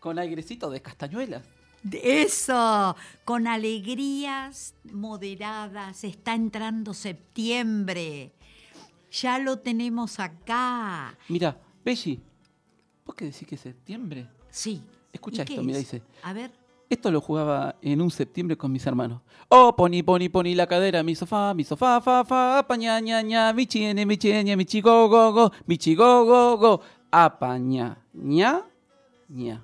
Con, airecito de castañuelas. Eso, con alegrías moderadas, está entrando septiembre. Ya lo tenemos acá. Mira, Belli, ¿vos qué decís que es septiembre? Sí. Escucha esto, mira, dice. A ver. Esto lo jugaba en un septiembre con mis hermanos. Oh, poni, poni, poni la cadera, mi sofá, mi sofá, fa, fa, paña, ña, ña, mi chiene, mi chiene, mi chigo, go, go, mi chigo, go, go, apaña, ña, ña.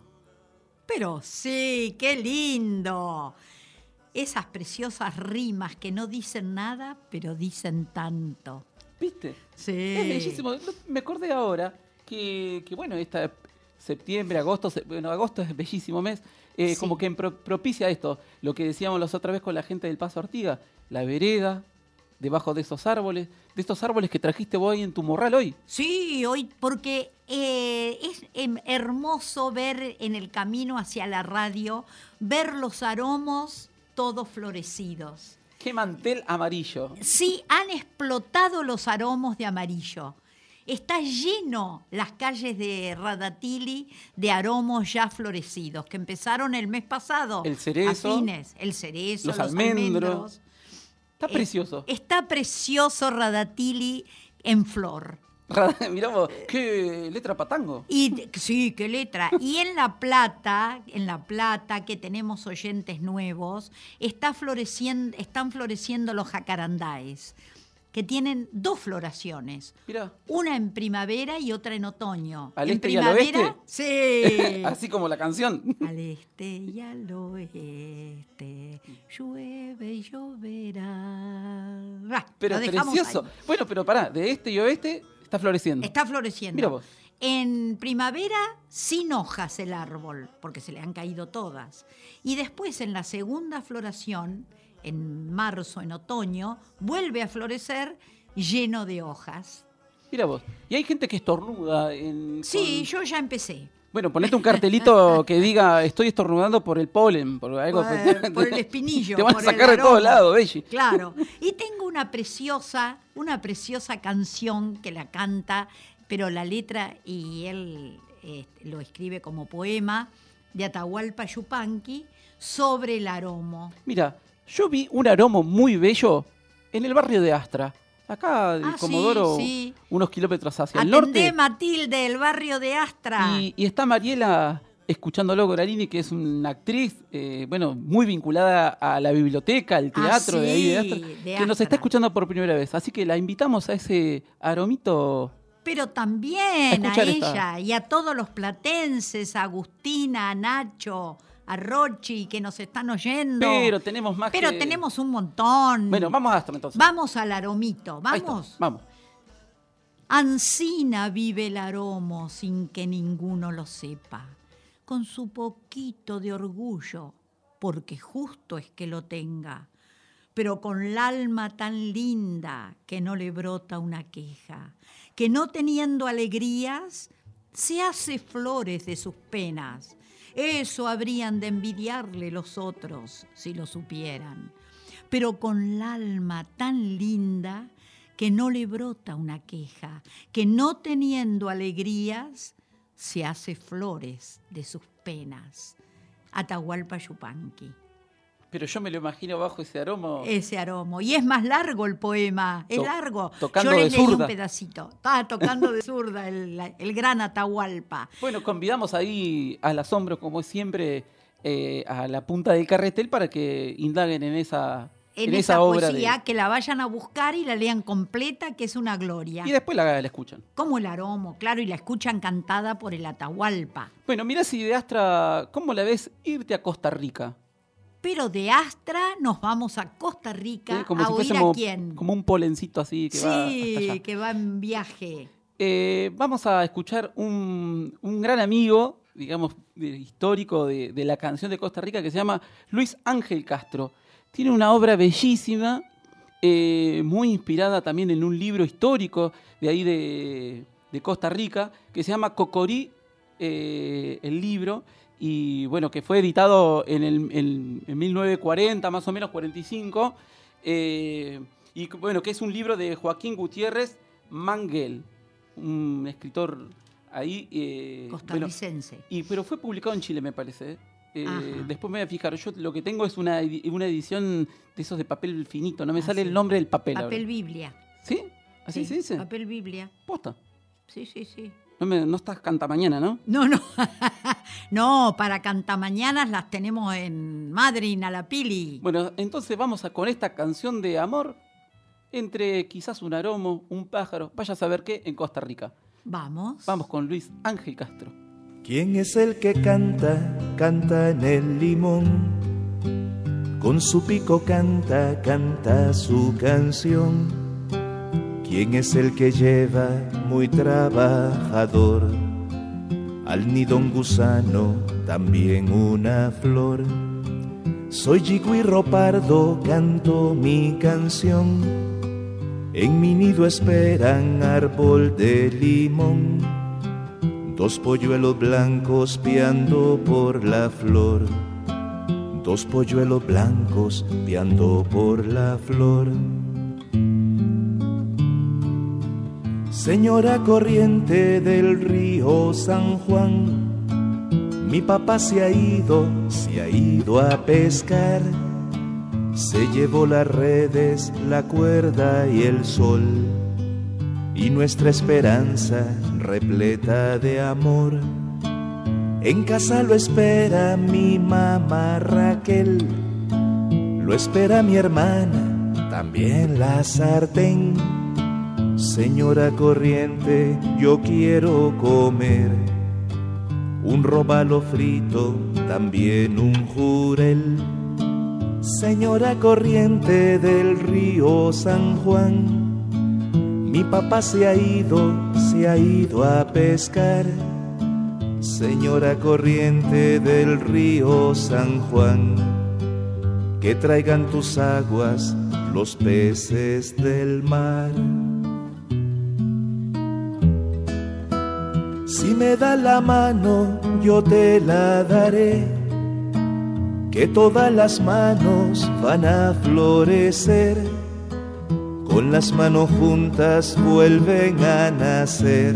Pero sí, qué lindo. Esas preciosas rimas que no dicen nada, pero dicen tanto. ¿Viste? Sí. Es bellísimo. Me acordé ahora que, que bueno, esta septiembre, agosto, bueno, agosto es bellísimo mes. Eh, como que propicia esto, lo que decíamos la otra vez con la gente del Paso Artiga, la vereda, debajo de esos árboles, de estos árboles que trajiste vos en tu morral hoy. Sí, hoy, porque eh, es em, hermoso ver en el camino hacia la radio, ver los aromos todos florecidos. Qué mantel amarillo. Sí, han explotado los aromos de amarillo. Está lleno las calles de Radatili de aromos ya florecidos, que empezaron el mes pasado. El cerezo. A fines. El cerezo, los, almendros. Está precioso. está precioso Radatili en flor. Mirá vos, qué letra patango. Y, sí, qué letra. Y en La Plata, en La Plata, que tenemos oyentes nuevos, está floreciendo, están floreciendo los jacarandáes que tienen dos floraciones. Una en primavera y otra en otoño. ¿Al en este primavera, y al oeste? Sí. Así como la canción. Al este y al oeste, llueve y lloverá. pero precioso. Bueno, pero pará, de este y oeste está floreciendo. Está floreciendo. Mira vos. En primavera sin hojas el árbol, porque se le han caído todas. Y después en la segunda floración en marzo, en otoño, vuelve a florecer lleno de hojas. Mira vos, y hay gente que estornuda. En, sí, yo ya empecé. Bueno, ponete un cartelito que diga estoy estornudando por el polen, por algo. Por, el espinillo. Te van a sacar de todos lados, Belli. Claro. Y tengo una preciosa, una preciosa canción que la canta, pero la letra y él este, lo escribe como poema de Atahualpa Yupanqui sobre el aromo. Mira, yo vi un aromo muy bello en el barrio de Astra. Acá del ah, Comodoro, unos kilómetros hacia el norte. Matilde, el barrio de Astra. Y, está Mariela escuchándolo Goralini, que es una actriz, eh, bueno, muy vinculada a la biblioteca, al teatro de ahí de Astra, que nos está escuchando por primera vez. Así que la invitamos a ese aromito pero también a, ella y a todos los platenses, a Agustina, a Nacho, a Rochi que nos están oyendo. Pero tenemos más Pero tenemos un montón. Bueno, vamos a Astra entonces. Vamos al aromito, vamos. Vamos. Ansina vive el aromo sin que ninguno lo sepa, con su poquito de orgullo, porque justo es que lo tenga. pero con el alma tan linda que no le brota una queja, que no teniendo alegrías, se hace flores de sus penas. Eso habrían de envidiarle los otros si lo supieran. Pero con el alma tan linda que no le brota una queja, que no teniendo alegrías, se hace flores de sus penas. Atahualpa Yupanqui. Pero yo me lo imagino bajo ese aroma. Ese aroma. Y es más largo el poema, es To- largo. tocando yo le leí un pedacito. Estaba tocando de zurda el, el gran Atahualpa. Bueno, convidamos ahí al asombro, como es siempre, eh, a la punta del carretel para que indaguen en esa, En, en esa, esa obra. de- poesía, que la vayan a buscar y la lean completa, que es una gloria. Y después la, la escuchan. Como el aromo, claro, y la escuchan cantada por el Atahualpa. Bueno, mirá si de Astra, ¿cómo la ves irte a Costa Rica? Pero de Astra nos vamos a Costa Rica Eh, Como a si oír fuésemos a quién. como un polencito así que va hasta sí, allá. que va en viaje. Eh, vamos a escuchar un, un gran amigo, digamos, histórico de, de la canción de Costa Rica que se llama Luis Ángel Castro. Tiene una obra bellísima, eh, muy inspirada también en un libro histórico de ahí de, de Costa Rica, que se llama Cocorí, eh, el libro, y bueno, que fue editado en, el, en- en 1940, más o menos 45, eh, y bueno, que es un libro de Joaquín Gutiérrez Manguel, un escritor ahí. eh, bueno, Costarricense. y, pero fue publicado en Chile, me parece. ¿eh? Después me voy a fijar. Yo lo que tengo es una, una edición de esos de papel finito. No me Ah, sale sí. el nombre del papel. ahora. Papel Biblia. ¿Sí? ¿Así Sí, se dice? Papel Biblia. Posta. Sí, sí, sí. No, me, no estás canta mañana, ¿no? No, no. no, para cantamañanas las tenemos en Madrid, a la Pili. Bueno, entonces vamos a con esta canción de amor entre quizás un aromo, un pájaro, vaya a saber qué, en Costa Rica. Vamos. Vamos con Luis Ángel Castro. ¿Quién es el que canta, canta en el limón? Con su pico canta, canta su canción. ¿Quién es el que lleva muy trabajador? Al nido un gusano, también una flor. Soy Yigüirro pardo, canto mi canción. En mi nido esperan árbol de limón. Dos polluelos blancos piando por la flor. Dos polluelos blancos piando por la flor. Señora corriente del río San Juan, mi papá se ha ido, se ha ido a pescar. Se llevó las redes, la cuerda y el sol y nuestra esperanza repleta de amor. En casa lo espera mi mamá Raquel, lo espera mi hermana, también la sartén. Señora corriente, yo quiero comer un robalo frito, también un jurel. Señora corriente del río San Juan, mi papá se ha ido, se ha ido a pescar. Señora corriente del río San Juan, que traigan tus aguas los peces del mar. Si me da la mano, yo te la daré, que todas las manos van a florecer con las manos juntas vuelven a nacer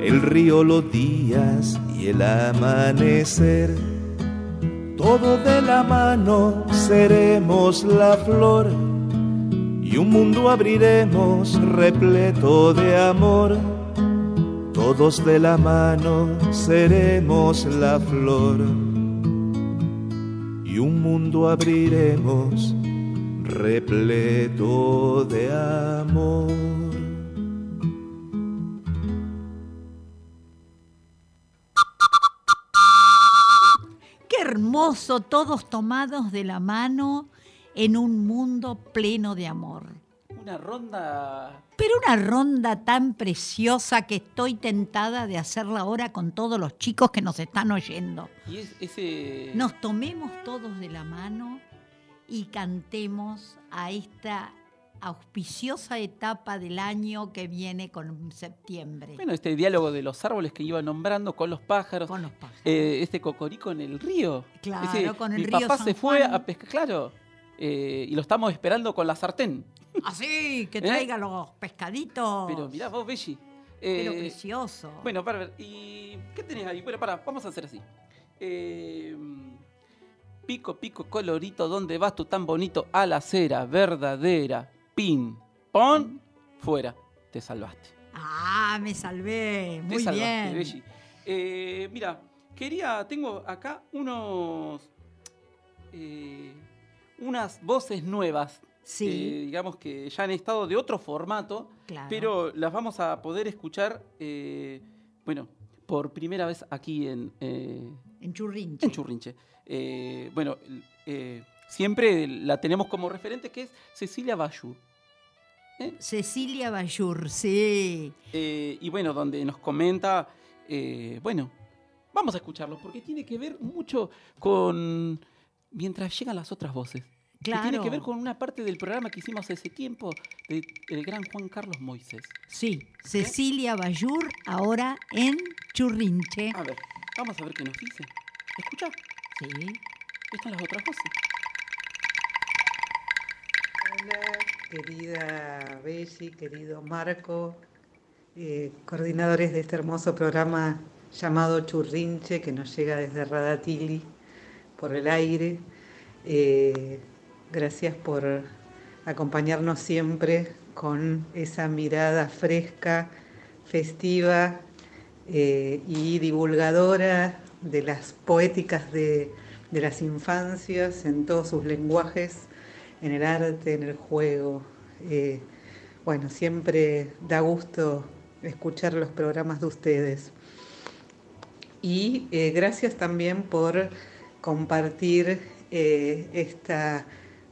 el río los días y el amanecer. Todo de la mano seremos la flor y un mundo abriremos repleto de amor. Todos de la mano seremos la flor y un mundo abriremos repleto de amor. Qué hermoso, todos tomados de la mano en un mundo pleno de amor. Una ronda. Pero una ronda tan preciosa que estoy tentada de hacerla ahora con todos los chicos que nos están oyendo. Y es- ese. Nos tomemos todos de la mano y cantemos a esta auspiciosa etapa del año que viene con septiembre. Bueno, este diálogo de los árboles que iba nombrando con los pájaros. Con los pájaros. eh, este cocorico en el río. Claro, Ese, con el mi río papá San se fue Juan. a pescar, claro. Eh, y lo estamos esperando con la sartén. Así, que ¿Eh? traiga los pescaditos. Pero mirá vos, Belli. Pero Eh, precioso. Bueno, para ver, ¿y qué tenés ahí? Bueno, para, vamos a hacer así. Eh, pico, pico, colorito, ¿dónde vas tú tan bonito? A la acera, verdadera, pin, pon, fuera. Te salvaste. Ah, me salvé. Te Muy salvaste, bien. Belli. Eh, mira, quería, tengo acá unos, eh, unas voces nuevas. Sí. eh, digamos que ya han estado de otro formato, Claro. pero las vamos a poder escuchar, eh, bueno, por primera vez aquí en, eh, En Churrinche. en Churrinche. Eh, bueno, siempre la tenemos como referente que es Cecilia Bayur. Cecilia Bayur, sí. Eh, y bueno, donde nos comenta, eh, bueno, vamos a escucharlo, porque tiene que ver mucho con, mientras llegan las otras voces, que tiene Claro. que ver con una parte del programa que hicimos hace tiempo del el gran Juan Carlos Moisés. Sí, Cecilia Bayur ahora en Churrinche. A ver, vamos a ver qué nos dice. ¿Escucha? Sí. Están las otras voces. Hola, querida Belli, querido Marco, eh, coordinadores de este hermoso programa llamado Churrinche que nos llega desde Radatili por el aire. Eh, gracias por acompañarnos siempre con esa mirada fresca, festiva eh, y divulgadora de las poéticas de, de las infancias en todos sus lenguajes en el arte, en el juego. Eh, bueno, siempre da gusto escuchar los programas de ustedes. Y gracias también por compartir eh, esta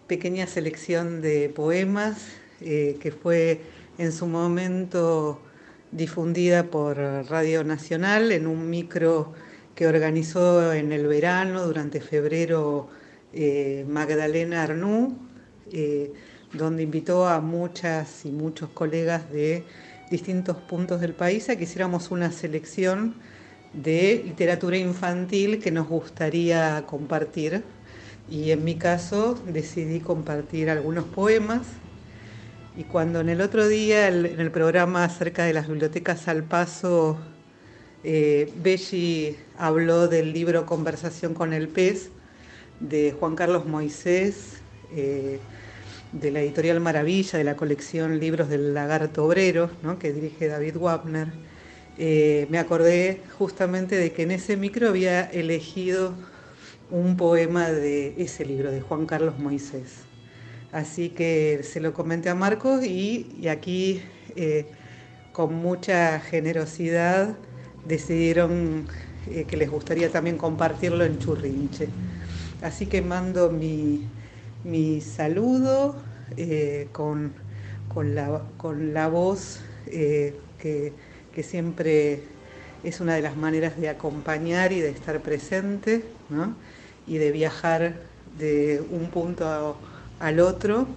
pequeña selección de poemas eh, que fue en su momento difundida por Radio Nacional en un micro que organizó en el verano, durante febrero, eh, Magdalena Arnú, eh, donde invitó a muchas y muchos colegas de distintos puntos del país a que hiciéramos una selección de literatura infantil que nos gustaría compartir. Y en mi caso decidí compartir algunos poemas. Y cuando en el otro día, en el programa acerca de las bibliotecas al paso, eh, Belli habló del libro Conversación con el pez de Juan Carlos Moisés, eh, de la editorial Maravilla, de la colección Libros del Lagarto Obrero, ¿no? que dirige David Wapner. Eh, me acordé justamente de que en ese micro había elegido un poema de ese libro, de Juan Carlos Moisés. Así que se lo comenté a Marcos y, aquí eh, con mucha generosidad decidieron eh, que les gustaría también compartirlo en Churrinche. Así que mando mi, mi saludo con, con la, con la voz que, que siempre es una de las maneras de acompañar y de estar presente, ¿no? y de viajar de un punto a- al otro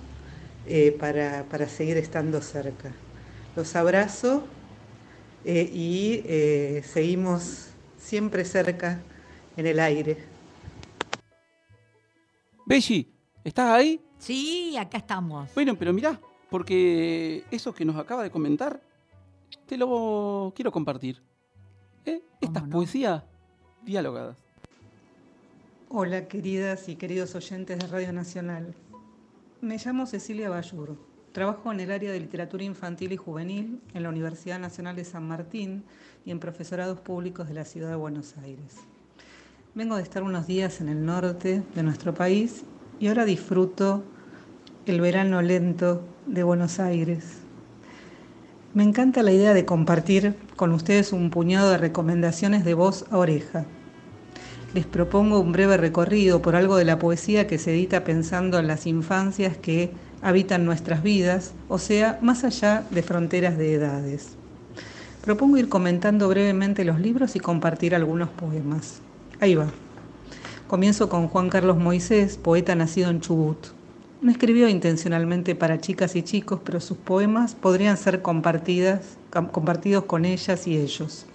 eh, para, para seguir estando cerca. Los abrazo eh, y eh, seguimos siempre cerca en el aire. Belli, ¿estás ahí? Sí, acá estamos. Bueno, pero mirá, porque eso que nos acaba de comentar, te lo quiero compartir. ¿Eh? Estas no? poesías dialogadas. Hola queridas y queridos oyentes de Radio Nacional. Me llamo Cecilia Bayur. Trabajo en el área de literatura infantil y juvenil en la Universidad Nacional de San Martín y en profesorados públicos de la ciudad de Buenos Aires. Vengo de estar unos días en el norte de nuestro país y ahora disfruto el verano lento de Buenos Aires. Me encanta la idea de compartir con ustedes un puñado de recomendaciones de voz a oreja. Les propongo un breve recorrido por algo de la poesía que se edita pensando en las infancias que habitan nuestras vidas, o sea, más allá de fronteras de edades. Propongo ir comentando brevemente los libros y compartir algunos poemas. Ahí va. Comienzo con Juan Carlos Moisés, poeta nacido en Chubut. No escribió intencionalmente para chicas y chicos, pero sus poemas podrían ser compartidas, compartidos con ellas y ellos.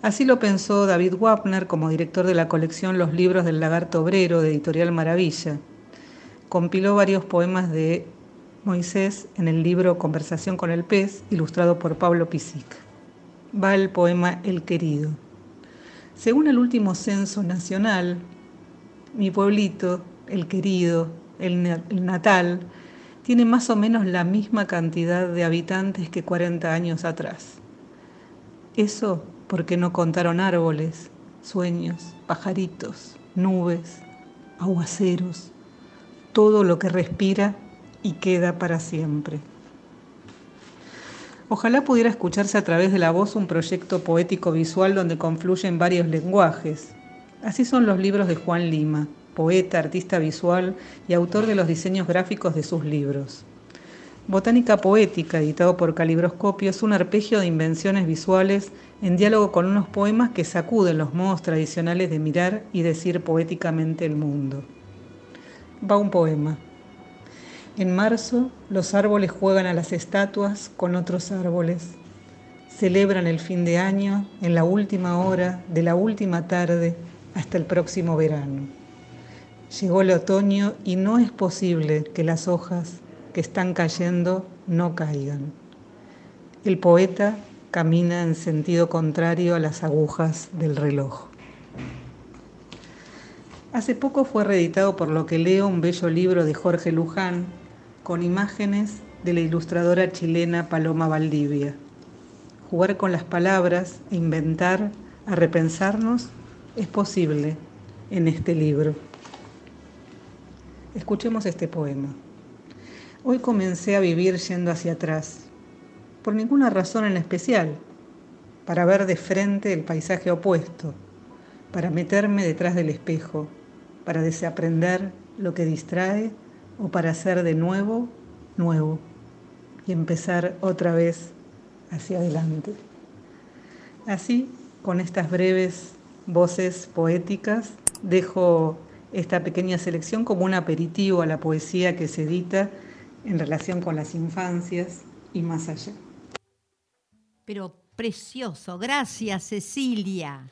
Así lo pensó David Wapner como director de la colección Los libros del lagarto obrero de Editorial Maravilla. Compiló varios poemas de Moisés en el libro Conversación con el pez, ilustrado por Pablo Pisic. Va el poema El querido. Según el último censo nacional, mi pueblito, el querido, el, natal, tiene más o menos la misma cantidad de habitantes que 40 años atrás. Eso porque no contaron árboles, sueños, pajaritos, nubes, aguaceros, todo lo que respira y queda para siempre. Ojalá pudiera escucharse a través de la voz un proyecto poético visual donde confluyen varios lenguajes. Así son los libros de Juan Lima, poeta, artista visual y autor de los diseños gráficos de sus libros. Botánica Poética, editado por Calibroscopio, es un arpegio de invenciones visuales en diálogo con unos poemas que sacuden los modos tradicionales de mirar y decir poéticamente el mundo. Va un poema. En marzo, los árboles juegan a las estatuas con otros árboles. Celebran el fin de año en la última hora de la última tarde hasta el próximo verano. Llegó el otoño y no es posible que las hojas que están cayendo no caigan. El poeta camina en sentido contrario a las agujas del reloj. Hace poco fue reeditado por lo que leo un bello libro de Jorge Luján con imágenes de la ilustradora chilena Paloma Valdivia. Jugar con las palabras e inventar, a repensarnos, es posible en este libro. Escuchemos este poema. Hoy comencé a vivir yendo hacia atrás, por ninguna razón en especial, para ver de frente el paisaje opuesto, para meterme detrás del espejo, para desaprender lo que distrae o para hacer de nuevo nuevo y empezar otra vez hacia adelante. Así, con estas breves voces poéticas, dejo esta pequeña selección como un aperitivo a la poesía que se edita en relación con las infancias y más allá. Pero precioso, gracias Cecilia.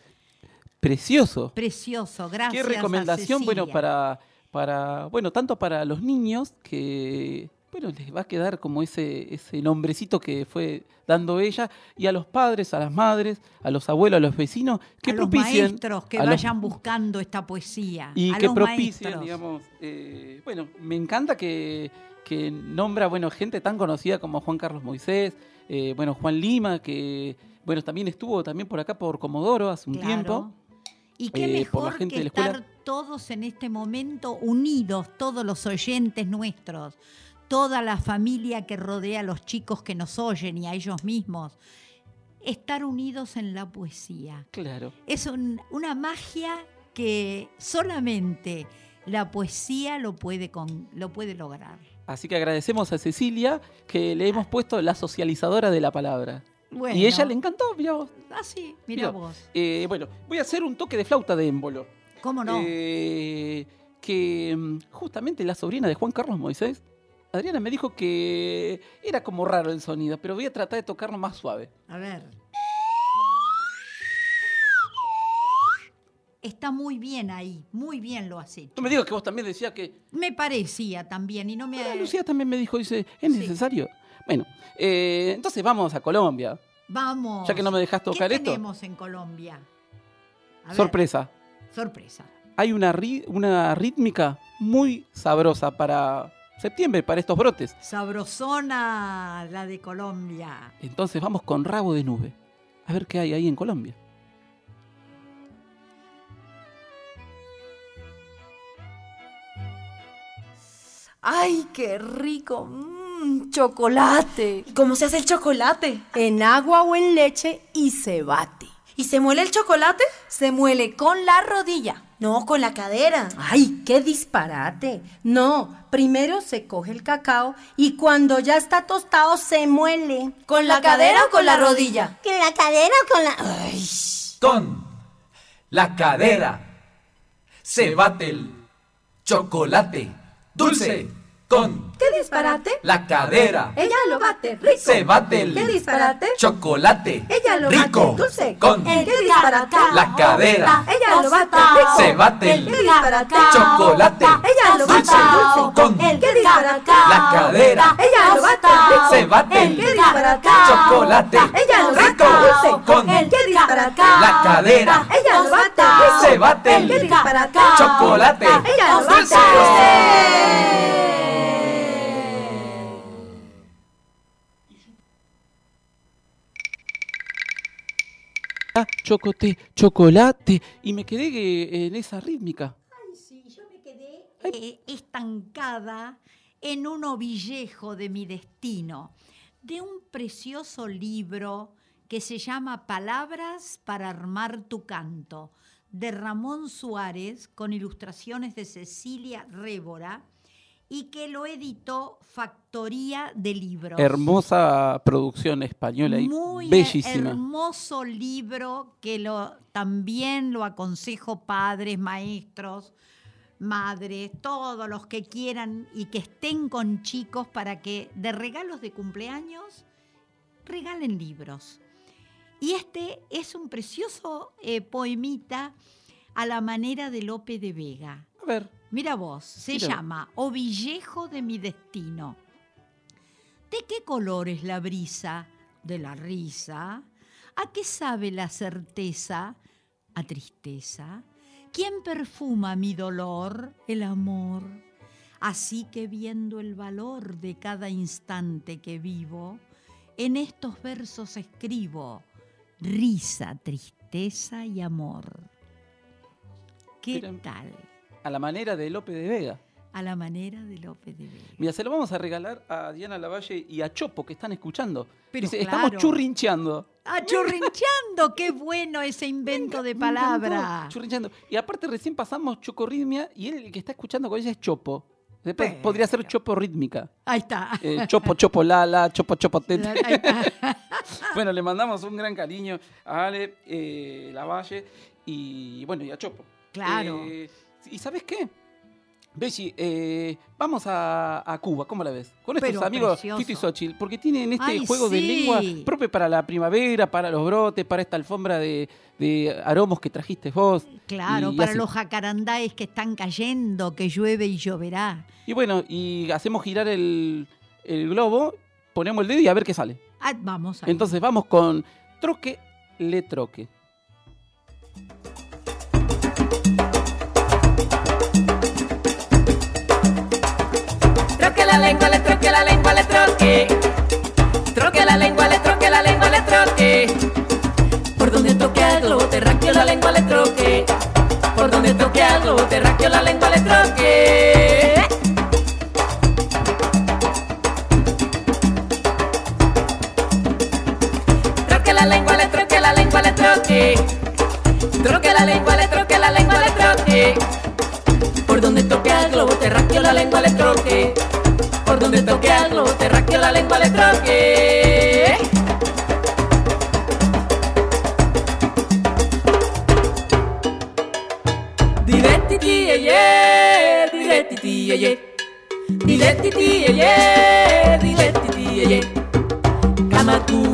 Precioso. Precioso, gracias. Qué recomendación, bueno, para, para, bueno, tanto para los niños que bueno, les va a quedar como ese, ese nombrecito que fue dando ella, y a los padres, a las madres, a los abuelos, a los vecinos, que a propicien. Los maestros que vayan buscando esta poesía. Y que propicien, digamos. Eh, bueno, me encanta que, que nombra, bueno, gente tan conocida como Juan Carlos Moisés, eh, bueno, Juan Lima, que, bueno, también estuvo también por acá por Comodoro hace un tiempo. Y qué eh, mejor que estar todos en este momento unidos, todos los oyentes nuestros, toda la familia que rodea a los chicos que nos oyen y a ellos mismos. Estar unidos en la poesía. Claro. Es una magia que solamente la poesía lo puede, lo puede lograr. Así que agradecemos a Cecilia que le hemos puesto la socializadora de la palabra. Y ella le encantó, mira vos. Ah, sí, mira, vos. Eh, bueno, voy a hacer un toque de flauta de émbolo. ¿Cómo no? Eh, que mm, justamente la sobrina de Juan Carlos Moisés, Adriana me dijo que era como raro el sonido, pero voy a tratar de tocarlo más suave. A ver. Está muy bien ahí, muy bien lo has hecho. No me digas que vos también decías que... Me parecía también y no me... Lucía también me dijo, dice, ¿es necesario? Bueno, eh, entonces vamos a Colombia. Vamos. Ya que no me dejas tocar ¿Qué esto. tenemos en Colombia? Sorpresa. Sorpresa. Hay una, una rítmica muy sabrosa para septiembre, para estos brotes. Sabrosona la de Colombia. Entonces vamos con rabo de nube. A ver qué hay ahí en Colombia. ¡Ay, qué rico! Mmm, chocolate. ¿Cómo se hace el chocolate? En agua o en leche y se bate. ¿Y se muele el chocolate? Se muele con la rodilla. No, con la cadera. ¡Ay, qué disparate! No, primero se coge el cacao y cuando ya está tostado se muele. ¿Con la, cadera, o con la rodilla? ¿Con la cadera o con la...? ¡Ay! Con la cadera se bate el chocolate dulce con ¿Qué disparate? la cadera. Ella lo bate rico. Se bate el ¿Qué disparate? chocolate Ella lo rico bate dulce. con ¿Qué disparate? la cadera. Ella lo bate rico. Se bate el ¿Qué disparate? chocolate Ella lo bate dulce con ¿Qué disparate? la cadera. Ella lo bate rico. Se bate el ¿Qué disparate? chocolate Ella lo rico bate dulce. con ¿Qué disparate? la cadera. Ella lo bate. Se bate el ¿Qué disparate? chocolate Ella lo bate dulce. Chocote, chocolate. Y me quedé que- en esa rítmica. Sí, yo me quedé eh, estancada en un ovillejo de mi destino, de un precioso libro que se llama Palabras para armar tu canto, de Ramón Suárez, con ilustraciones de Cecilia Révora, y que lo editó Factoría de Libros. Hermosa producción española y Muy bellísima. hermoso libro que lo, también lo aconsejo padres, maestros, madres, todos los que quieran y que estén con chicos para que de regalos de cumpleaños regalen libros. Y este es un precioso eh, poemita a la manera de Lope de Vega. A ver, Mira vos, se Mira. llama Ovillejo de mi destino. ¿De qué color es la brisa? De la risa. ¿A qué sabe la certeza? A tristeza. ¿Quién perfuma mi dolor? El amor. Así que viendo el valor de cada instante que vivo, en estos versos escribo risa, tristeza y amor. ¿Qué tal? A la manera de Lope de Vega. A la manera de López de Vega. Mira, se lo vamos a regalar a Diana Lavalle y a Chopo que están escuchando. Pero Dice, claro. estamos churrincheando. ¡Ah, churrinchando! ¡Qué bueno ese invento de palabra! Churrincheando. Y aparte recién pasamos chocorritmia y él el que está escuchando con ella es Chopo. Después Pero. podría ser Chopo rítmica. Ahí está. Eh, chopo, chopo, lala, chopo, chopo, tete. Ahí está. bueno, le mandamos un gran cariño a Ale eh, Lavalle y bueno, y a Chopo. Claro. Eh, ¿Y sabes qué? Bessie, eh, vamos a, a Cuba, ¿cómo la ves? Con estos Pero amigos precioso. Tito y Xochitl, porque tienen este Ay, juego de lengua propio para la primavera, para los brotes, para esta alfombra de, de aromos que trajiste vos. Claro, y para los jacarandáes que están cayendo, que llueve y lloverá. Y bueno, y hacemos girar el, el globo, ponemos el dedo y a ver qué sale. Ah, vamos a Entonces vamos con troque, le troque. La lengua, le troque la lengua, le troque. Troque la lengua, le troque la lengua, le troque. Por donde toque al globo terráqueo la lengua le troque. Por donde toque al globo terráqueo la lengua le troque. Troque la lengua, le troque la lengua, le troque. Troque la lengua, le troque la lengua, le troque. Por donde toque al globo terráqueo la lengua le troque. Por donde toque al globo la lengua le troque. Direttiti ye ye, ye ye. Direttiti ye ye, direttiti ye ye. Kamatu, tocan,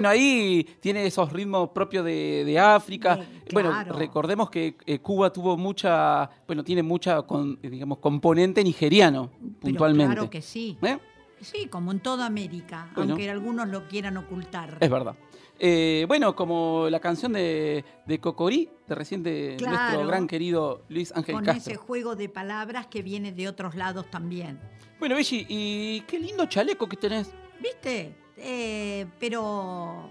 Bueno, ahí tiene esos ritmos propios de, de África. Bueno, claro. recordemos que eh, Cuba tuvo mucha, bueno, tiene mucha, con- eh, digamos, componente nigeriano, Pero puntualmente. Claro que sí. ¿Eh? Sí, como en toda América, Bueno. aunque algunos lo quieran ocultar. Es verdad. Eh, bueno, como la canción de, de Cocorí, de Claro. nuestro gran querido Luis Ángel con Castro. ese juego de palabras que viene de otros lados también. Bueno, Belli, y qué lindo chaleco que tenés. ¿Viste? Eh, pero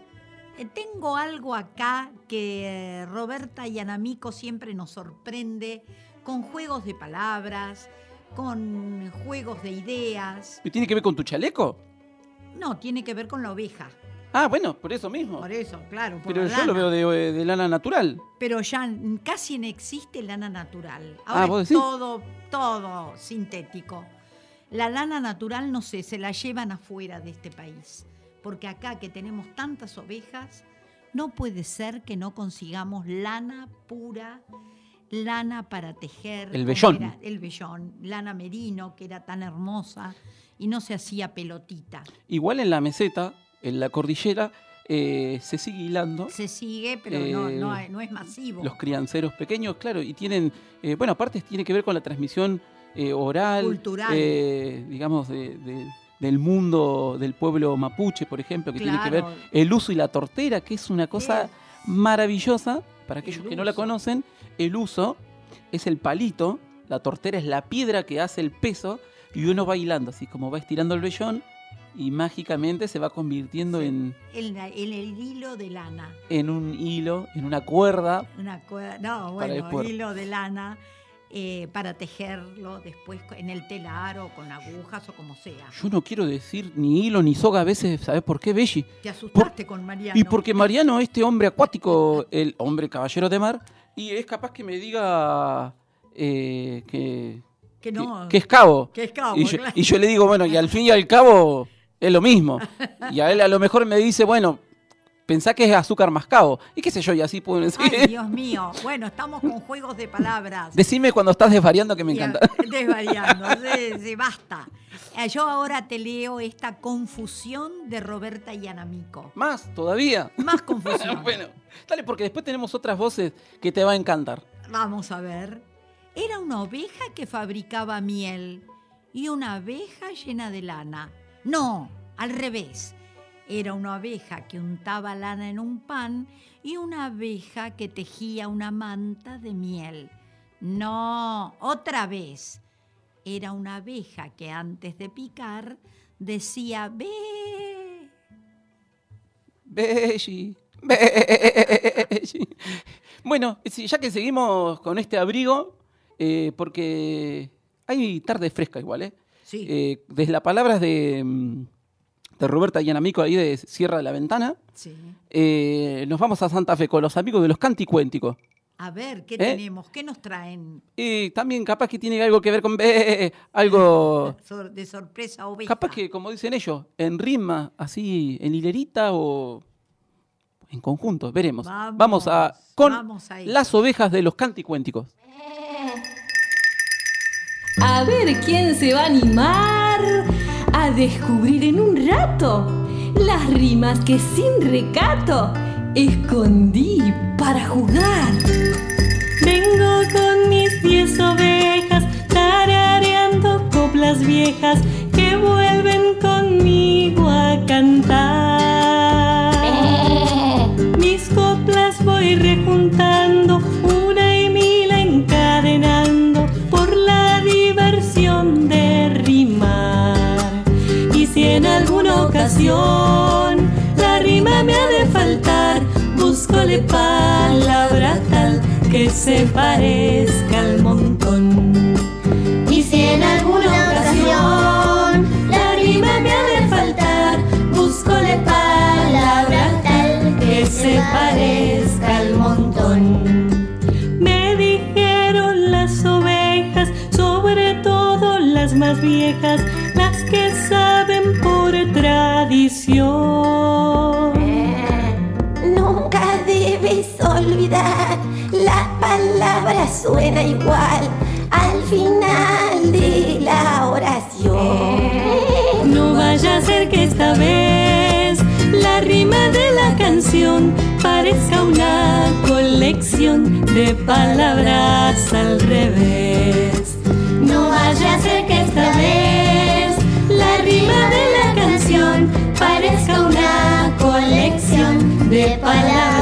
eh, tengo algo acá que eh, Roberta Yanamico siempre nos sorprende con juegos de palabras, con juegos de ideas. ¿Y ¿Tiene que ver con tu chaleco? No, tiene que ver con la oveja. Ah, bueno, por eso mismo. Por eso, claro. por Pero la yo lo veo de, de lana natural. Pero ya casi no existe lana natural. Ah, Ahora ¿vos es todo, todo sintético. La lana natural, no sé, se la llevan afuera de este país. Porque acá que tenemos tantas ovejas, no puede ser que no consigamos lana pura, lana para tejer. El vellón. el vellón, lana merino, que era tan hermosa, y no se hacía pelotita. Igual en la meseta, en la cordillera, eh, se sigue hilando. Se sigue, pero no, Eh, no, no es masivo. Los crianceros pequeños, claro, y tienen, eh, bueno, aparte tiene que ver con la transmisión eh, oral, Cultural. eh, digamos, de- de- del mundo del pueblo mapuche, por ejemplo, que tiene que ver el uso y la tortera, que es una cosa Es- maravillosa, para aquellos El que no la conocen, el uso es el palito, la tortera es la piedra que hace el peso, y uno va hilando, así como va estirando el vellón, y mágicamente se va convirtiendo Sí. en, el, el- el hilo de lana. en un hilo, en una cuerda, Una cue- no, bueno, hilo de lana eh, para tejerlo después en el telar o con agujas o como sea. Yo no quiero decir ni hilo ni soga a veces, ¿sabes por qué, Belli? Te asustaste con Mariano. Y porque Mariano, este hombre acuático, el hombre caballero de mar, y es capaz que me diga eh, que, que no. que es cabo. que es cabo, y, yo, claro. y yo le digo, bueno, y al fin y al cabo es lo mismo. Y a él a lo mejor me dice, bueno, pensá que es azúcar mascabo. Y qué sé yo, y así puedo decir. Ay, Dios mío. Bueno, estamos con juegos de palabras. Decime cuando estás desvariando que me encanta. Desvariando, sí, sí, basta. Eh, Yo ahora te leo esta confusión de Roberta y Anamico. Más todavía. Más confusión. bueno, dale, porque después tenemos otras voces que te va a encantar. Vamos a ver. Era una oveja que fabricaba miel y una abeja llena de lana. No, al revés. Era una abeja que untaba lana en un pan y una abeja que tejía una manta de miel. No, otra vez. Era una abeja que antes de picar decía, ve. Belli, Belli. Bueno, ya que seguimos con este abrigo, eh, porque hay tarde fresca igual, ¿eh? Sí. Eh, desde las palabras de, mm, de Roberta Yanamico ahí de Sierra de la Ventana, Sí. eh, nos vamos a Santa Fe con los amigos de los Canticuénticos. A ver, ¿qué ¿Eh? tenemos? ¿Qué nos traen Y también capaz que tiene algo que ver con eh, algo, de sorpresa oveja? capaz que como dicen ellos, en rima, así, en hilerita o en conjunto, veremos. Vamos, a con vamos a ello. las ovejas de los Canticuénticos. A ver quién se va a animar descubrir en un rato las rimas que sin recato escondí para jugar. Vengo con mis diez ovejas tarareando coplas viejas que vuelven conmigo a cantar. La rima me ha de faltar, búscole palabra tal que se parezca al montón. Suena igual al final de la oración. No vaya a ser que esta vez la rima de la canción parezca una colección de palabras al revés. No vaya a ser que esta vez la rima de la canción parezca una colección de palabras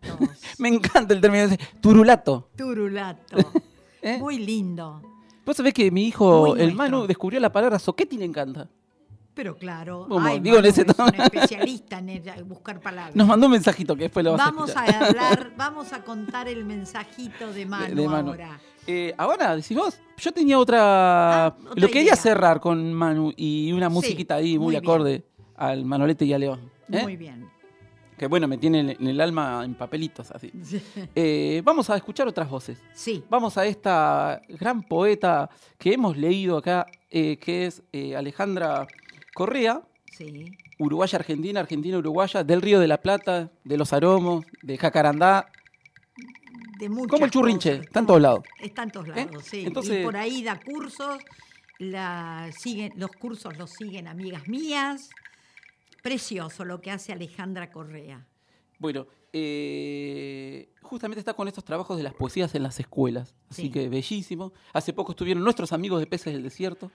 turulatos. Me encanta el término ese, turulato. Turulato. ¿Eh? Muy lindo. Vos sabés que mi hijo, Muy el nuestro. Manu, descubrió la palabra soquete y le encanta. Pero claro, ay, digo en ese es un especialista en el- buscar palabras. Nos mandó un mensajito que después lo vas Vamos a a escuchar. hablar, vamos a contar el mensajito de Manu, de Manu. ahora. Eh, ahora, decís vos, yo tenía otra... Ah, otra lo quería idea. cerrar con Manu y una musiquita ahí muy, muy bien. acorde al Manolete y a León. ¿eh? Muy bien. Que bueno, me tiene en- el alma en papelitos así. Eh, vamos a escuchar otras voces. Sí, Vamos a esta gran poeta que hemos leído acá, eh, que es eh, Alejandra Correa, sí. uruguaya argentina, argentina uruguaya, del Río de la Plata, de los Aromos, de Jacarandá, De muchas como el churrinche, está en todos lados. Está en todos lados, sí. Entonces- y por ahí da cursos, la siguen, los cursos los siguen amigas mías. Precioso lo que hace Alejandra Correa. Bueno, eh, justamente está con estos trabajos de las poesías en las escuelas, así Sí. que bellísimo. Hace poco estuvieron nuestros amigos de Peces del Desierto.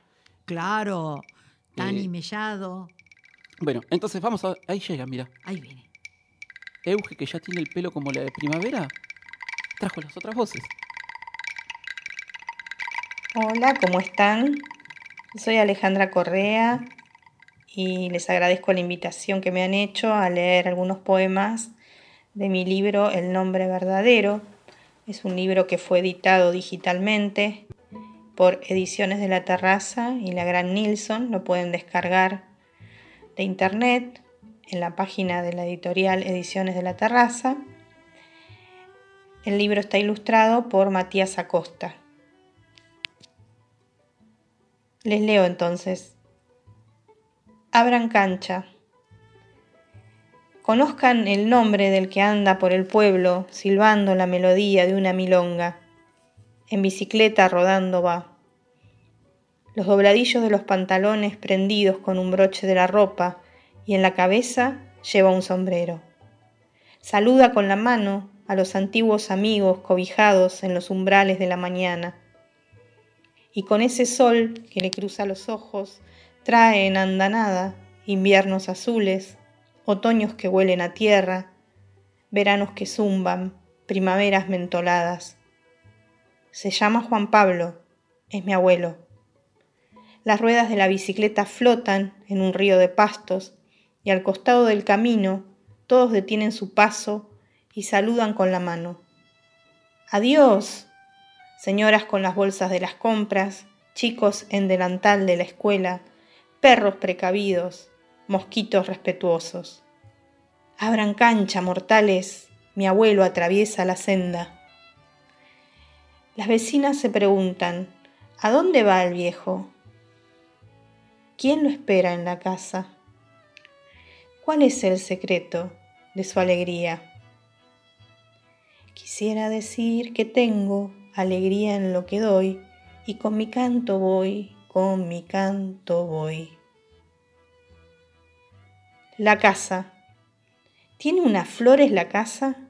Claro, Tani Eh, Mellado. Bueno, entonces vamos a... Ahí llega, mira. Ahí viene. Euge, que ya tiene el pelo como la de primavera, trajo las otras voces. Hola, ¿cómo están? Soy Alejandra Correa y les agradezco la invitación que me han hecho a leer algunos poemas de mi libro El nombre verdadero. Es un libro que fue editado digitalmente por Ediciones de la Terraza y la Gran Nilsson. Lo pueden descargar de internet en la página de la editorial Ediciones de la Terraza. El libro está ilustrado por Matías Acosta. Les leo entonces. Abran cancha. Conozcan el nombre del que anda por el pueblo silbando la melodía de una milonga. En bicicleta rodando va. Los dobladillos de los pantalones prendidos con un broche de la ropa y en la cabeza lleva un sombrero. Saluda con la mano a los antiguos amigos cobijados en los umbrales de la mañana y con ese sol que le cruza los ojos trae en andanada inviernos azules, otoños que huelen a tierra, veranos que zumban, primaveras mentoladas. Se llama Juan Pablo, es mi abuelo. Las ruedas de la bicicleta flotan en un río de pastos y al costado del camino todos detienen su paso y saludan con la mano. Adiós, señoras con las bolsas de las compras, chicos en delantal de la escuela, perros precavidos, mosquitos respetuosos. Abran cancha, mortales, mi abuelo atraviesa la senda. Las vecinas se preguntan, ¿a dónde va el viejo? ¿Quién lo espera en la casa? ¿Cuál es el secreto de su alegría? Quisiera decir que tengo alegría en lo que doy y con mi canto voy, con mi canto voy. La casa. ¿Tiene unas flores la casa?